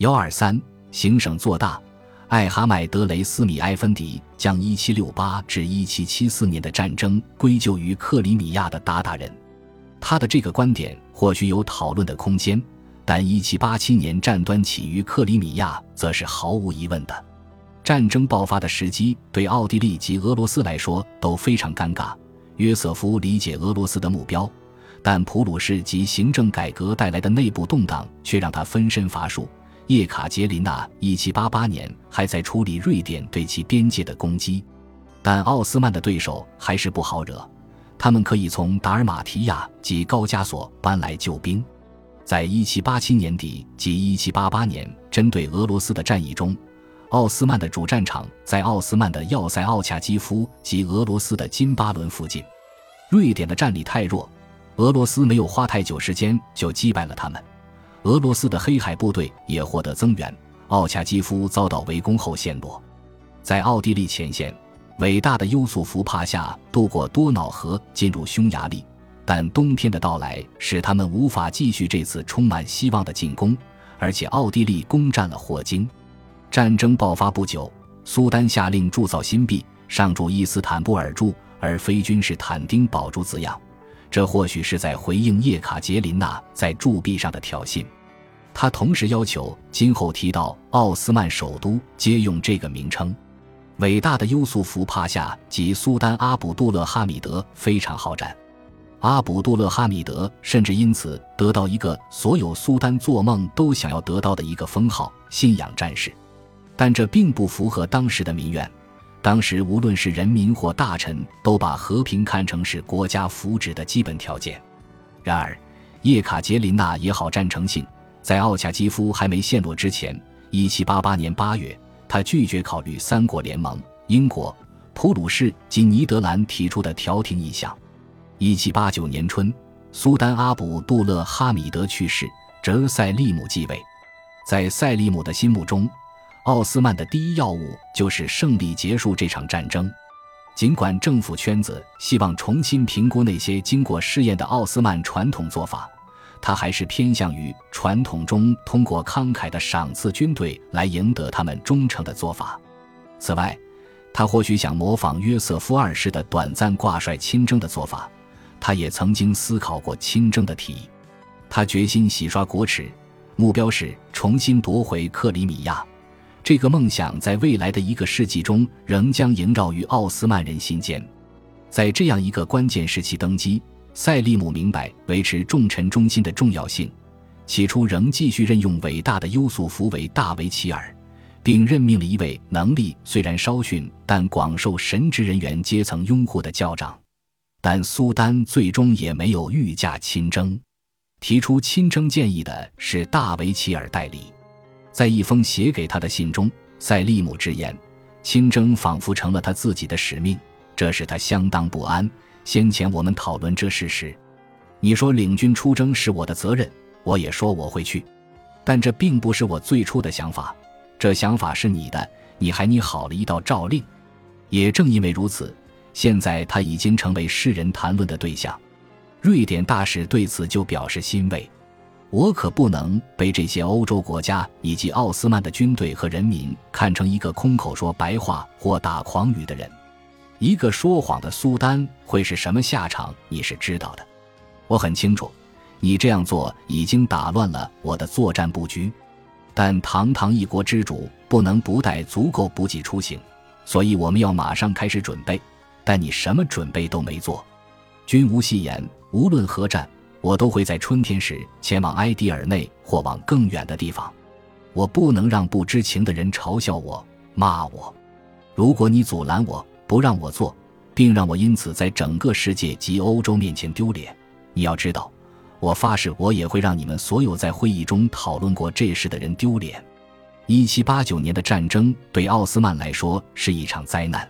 幺二三，行省做大。艾哈迈德雷斯米埃芬迪将一七六八至一七七四年的战争归咎于克里米亚的鞑靼人，他的这个观点或许有讨论的空间，但一七八七年战端起于克里米亚则是毫无疑问的。战争爆发的时机对奥地利及俄罗斯来说都非常尴尬。约瑟夫理解俄罗斯的目标，但普鲁士及行政改革带来的内部动荡却让他分身乏术。叶卡捷琳娜1788年还在处理瑞典对其边界的攻击，但奥斯曼的对手还是不好惹。他们可以从达尔马提亚及高加索搬来救兵。在1787年底及1788年针对俄罗斯的战役中。奥斯曼的主战场在奥斯曼的要塞奥恰基夫及俄罗斯的金巴伦附近。瑞典的战力太弱，俄罗斯没有花太久时间就击败了他们。俄罗斯的黑海部队也获得增援，奥恰基夫遭到围攻后陷落。在奥地利前线，伟大的优素福帕夏渡过多瑙河进入匈牙利，但冬天的到来使他们无法继续这次充满希望的进攻，而且奥地利攻占了霍金。战争爆发不久，苏丹下令铸造新币，上铸伊斯坦布尔铸而非君士坦丁堡铸字样。这或许是在回应叶卡捷琳娜在铸币上的挑衅。他同时要求今后提到奥斯曼首都皆用这个名称。伟大的优素福帕夏及苏丹阿卜杜勒哈米德非常好战，阿卜杜勒哈米德甚至因此得到一个所有苏丹做梦都想要得到的一个封号——信仰战士。但这并不符合当时的民怨。当时无论是人民或大臣，都把和平看成是国家福祉的基本条件。然而，叶卡捷琳娜也好战成性，在奥恰基夫还没陷落之前，1788年8月，他拒绝考虑三国联盟——英国、普鲁士及尼德兰提出的调停意向。1789年春，苏丹阿卜杜勒哈米德去世，哲塞利姆继位。在塞利姆的心目中，奥斯曼的第一要务就是胜利结束这场战争。尽管政府圈子希望重新评估那些经过试验的奥斯曼传统做法，他还是偏向于传统中通过慷慨的赏赐军队来赢得他们忠诚的做法。此外，他或许想模仿约瑟夫二世的短暂挂帅亲征的做法。他也曾经思考过亲征的提议。他决心洗刷国耻，目标是重新夺回克里米亚。这个梦想在未来的一个世纪中仍将萦绕于奥斯曼人心间。在这样一个关键时期登基，塞利姆明白维持重臣中心的重要性。起初仍继续任用伟大的优素福为大维齐尔，并任命了一位能力虽然稍逊但广受神职人员阶层拥护的教长。但苏丹最终也没有御驾亲征，提出亲征建议的是大维齐尔代理。在一封写给他的信中，塞利姆直言，亲征仿佛成了他自己的使命，这使他相当不安。先前我们讨论这事时，你说领军出征是我的责任，我也说我会去，但这并不是我最初的想法，这想法是你的，你还拟好了一道诏令。也正因为如此，现在他已经成为世人谈论的对象。瑞典大使对此就表示欣慰。我可不能被这些欧洲国家以及奥斯曼的军队和人民看成一个空口说白话或打诳语的人。一个说谎的苏丹会是什么下场？你是知道的。我很清楚，你这样做已经打乱了我的作战布局。但堂堂一国之主不能不带足够补给出行，所以我们要马上开始准备。但你什么准备都没做。君无戏言，无论何战。我都会在春天时前往埃迪尔内或往更远的地方。我不能让不知情的人嘲笑我、骂我。如果你阻拦我，不让我做，并让我因此在整个世界及欧洲面前丢脸，你要知道，我发誓我也会让你们所有在会议中讨论过这事的人丢脸。一七八九年的战争对奥斯曼来说是一场灾难。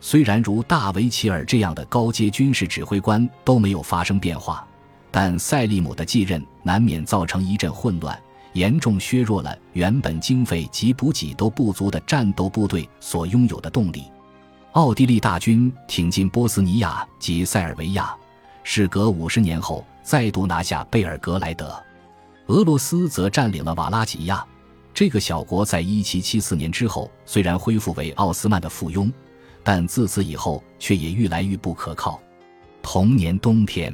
虽然如大维齐尔这样的高阶军事指挥官都没有发生变化。但塞利姆的继任难免造成一阵混乱，严重削弱了原本经费及补给都不足的战斗部队所拥有的动力。奥地利大军挺进波斯尼亚及塞尔维亚，事隔五十年后再度拿下贝尔格莱德。俄罗斯则占领了瓦拉吉亚，这个小国在1774年之后虽然恢复为奥斯曼的附庸，但自此以后却也愈来愈不可靠。同年冬天，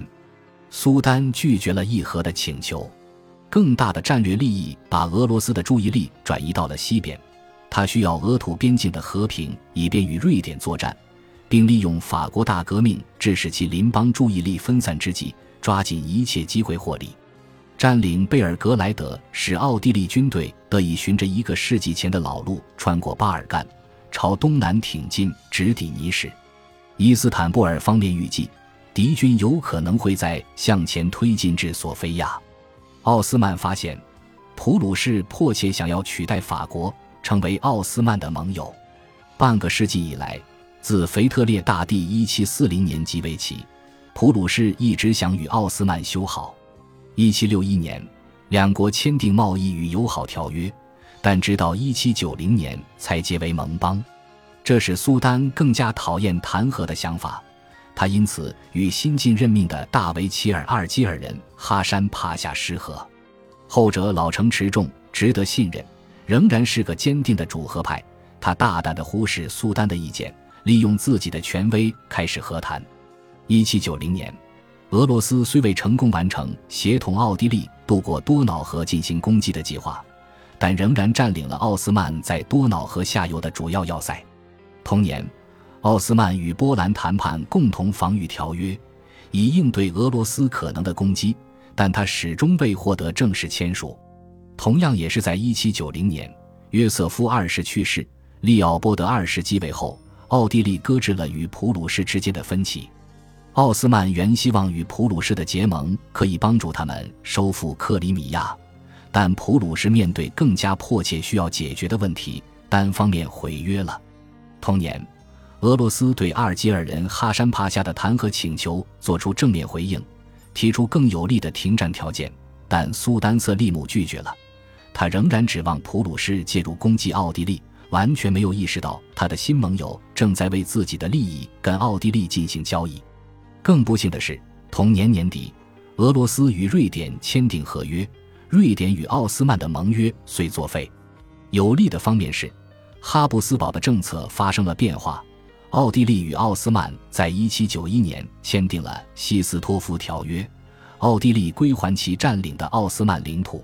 苏丹拒绝了议和的请求。更大的战略利益把俄罗斯的注意力转移到了西边，他需要俄土边境的和平，以便与瑞典作战，并利用法国大革命致使其邻邦注意力分散之际，抓紧一切机会获利。占领贝尔格莱德，使奥地利军队得以循着一个世纪前的老路，穿过巴尔干，朝东南挺进，直抵尼什。伊斯坦布尔方面预计，敌军有可能会在向前推进至索菲亚。奥斯曼发现，普鲁士迫切想要取代法国，成为奥斯曼的盟友。半个世纪以来，自腓特烈大帝1740年即位起，普鲁士一直想与奥斯曼修好。1761年，两国签订贸易与友好条约，但直到1790年才结为盟邦。这使苏丹更加讨厌谈和的想法，他因此与新晋任命的大维齐尔阿尔基尔人哈山帕夏失和。后者老成持重，值得信任，仍然是个坚定的主和派。他大胆地忽视苏丹的意见，利用自己的权威开始和谈。1790年。俄罗斯虽未成功完成协同奥地利渡过多瑙河进行攻击的计划，但仍然占领了奥斯曼在多瑙河下游的主要要塞。同年，奥斯曼与波兰谈判共同防御条约，以应对俄罗斯可能的攻击，但他始终未获得正式签署。同样也是在1790年，约瑟夫二世去世，利奥波德二世继位后，奥地利搁置了与普鲁士之间的分歧。奥斯曼原希望与普鲁士的结盟可以帮助他们收复克里米亚，但普鲁士面对更加迫切需要解决的问题，单方面毁约了。同年，俄罗斯对阿尔及尔人哈山帕夏的弹劾请求作出正面回应，提出更有利的停战条件，但苏丹瑟利姆拒绝了。他仍然指望普鲁士介入攻击奥地利，完全没有意识到他的新盟友正在为自己的利益跟奥地利进行交易。更不幸的是，同年年底，俄罗斯与瑞典签订合约，瑞典与奥斯曼的盟约遂作废。有利的方面是，哈布斯堡的政策发生了变化，奥地利与奥斯曼在一七九一年签订了西斯托夫条约，奥地利归还其占领的奥斯曼领土。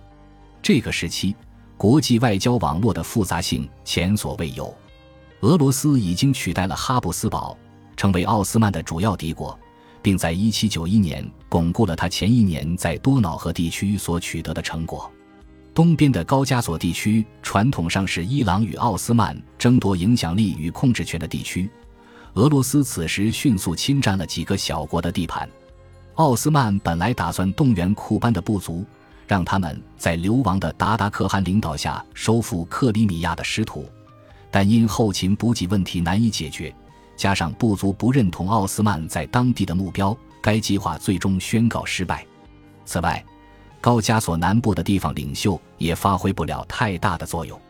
这个时期，国际外交网络的复杂性前所未有，俄罗斯已经取代了哈布斯堡，成为奥斯曼的主要敌国。并在1791年巩固了他前一年在多瑙河地区所取得的成果。东边的高加索地区传统上是伊朗与奥斯曼争夺影响力与控制权的地区，俄罗斯此时迅速侵占了几个小国的地盘。奥斯曼本来打算动员库班的部族，让他们在流亡的达达可汗领导下收复克里米亚的失土，但因后勤补给问题难以解决。加上部族不认同奥斯曼在当地的目标，该计划最终宣告失败。此外，高加索南部的地方领袖也发挥不了太大的作用。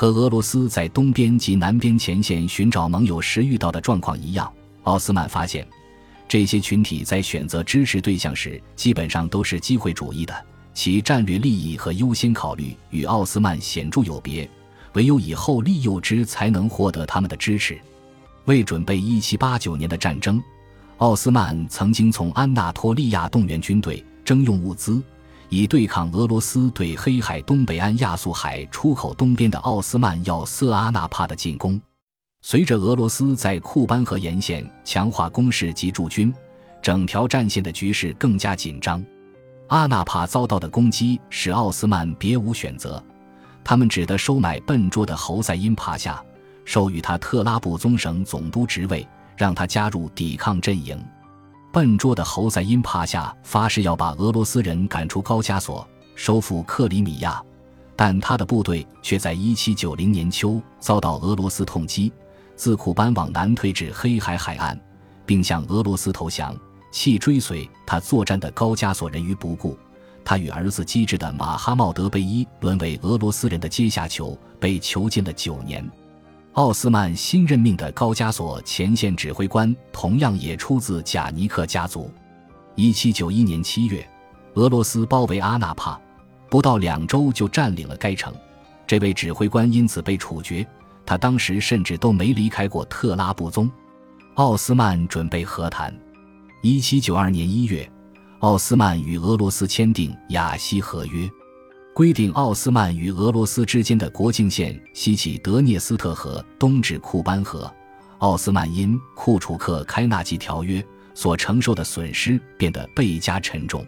和俄罗斯在东边及南边前线寻找盟友时遇到的状况一样，奥斯曼发现，这些群体在选择支持对象时基本上都是机会主义的，其战略利益和优先考虑与奥斯曼显著有别，唯有以后利诱之才能获得他们的支持。为准备1789年的战争，奥斯曼曾经从安纳托利亚动员军队，征用物资，以对抗俄罗斯对黑海东北岸亚速海出口东边的奥斯曼要塞阿纳帕的进攻。随着俄罗斯在库班河沿线强化攻势及驻军，整条战线的局势更加紧张。阿纳帕遭到的攻击使奥斯曼别无选择，他们只得收买笨拙的侯赛因帕夏。授予他特拉布宗省总督职位，让他加入抵抗阵营。笨拙的侯赛因帕夏发誓要把俄罗斯人赶出高加索，收复克里米亚，但他的部队却在1790年秋遭到俄罗斯痛击，自库班往南退至黑海海岸，并向俄罗斯投降，弃追随他作战的高加索人于不顾。他与儿子机智的马哈茂德贝伊沦为俄罗斯人的阶下囚，被囚禁了九年。奥斯曼新任命的高加索前线指挥官同样也出自贾尼克家族。1791年7月，俄罗斯包围阿纳帕，不到两周就占领了该城。这位指挥官因此被处决。他当时甚至都没离开过特拉布宗。奥斯曼准备和谈。一七九二年一月，奥斯曼与俄罗斯签订雅西合约，规定奥斯曼与俄罗斯之间的国境线西起德涅斯特河，东至库班河。奥斯曼因库楚克开纳季条约所承受的损失变得倍加沉重。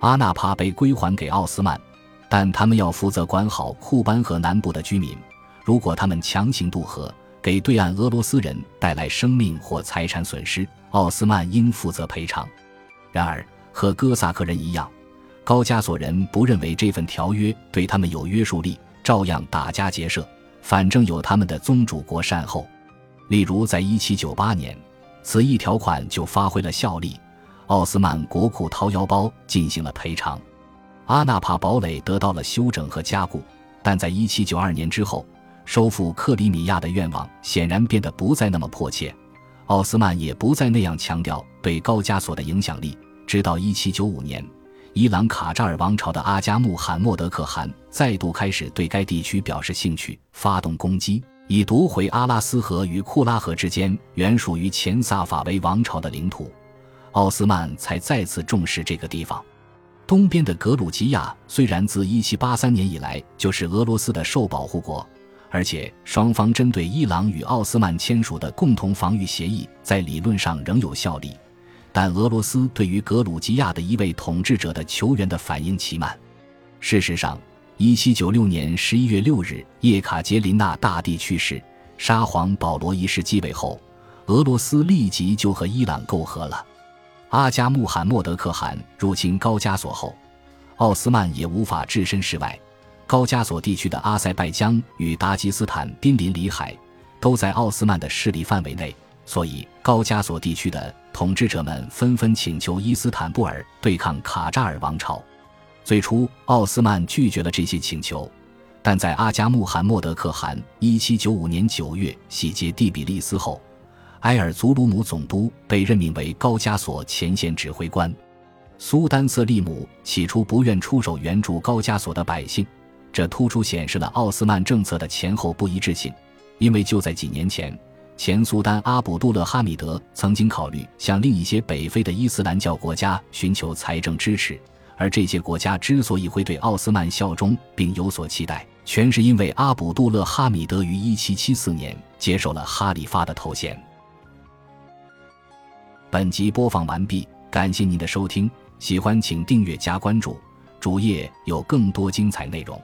阿纳帕被归还给奥斯曼，但他们要负责管好库班河南部的居民。如果他们强行渡河，给对岸俄罗斯人带来生命或财产损失，奥斯曼应负责赔偿。然而，和哥萨克人一样，高加索人不认为这份条约对他们有约束力，照样打家劫舍。反正有他们的宗主国善后。例如，在1798年，此一条款就发挥了效力，奥斯曼国库掏腰包进行了赔偿。阿纳帕堡垒得到了修整和加固，但在1792年之后。收复克里米亚的愿望显然变得不再那么迫切，奥斯曼也不再那样强调对高加索的影响力。直到1795年，伊朗卡扎尔王朝的阿加穆罕默德可汗再度开始对该地区表示兴趣，发动攻击，以夺回阿拉斯河与库拉河之间原属于前萨法维王朝的领土，奥斯曼才再次重视这个地方。东边的格鲁吉亚虽然自1783年以来就是俄罗斯的受保护国。而且，双方针对伊朗与奥斯曼签署的共同防御协议在理论上仍有效力，但俄罗斯对于格鲁吉亚的一位统治者的求援的反应奇慢。事实上，1796年11月6日，叶卡捷琳娜大帝去世，沙皇保罗一世继位后，俄罗斯立即就和伊朗媾和了。阿加穆罕默德可汗入侵高加索后，奥斯曼也无法置身事外。高加索地区的阿塞拜疆与达吉斯坦濒临里海，都在奥斯曼的势力范围内，所以高加索地区的统治者们纷纷请求伊斯坦布尔对抗卡扎尔王朝。最初，奥斯曼拒绝了这些请求，但在阿加穆罕默德可汗1795年9月洗劫第比利斯后，埃尔祖鲁姆总督被任命为高加索前线指挥官。苏丹瑟利姆起初不愿出手援助高加索的百姓。这突出显示了奥斯曼政策的前后不一致性，因为就在几年前，前苏丹阿卜杜勒哈米德曾经考虑向另一些北非的伊斯兰教国家寻求财政支持，而这些国家之所以会对奥斯曼效忠并有所期待，全是因为阿卜杜勒哈米德于1774年接受了哈里发的头衔。本集播放完毕，感谢您的收听，喜欢请订阅加关注，主页有更多精彩内容。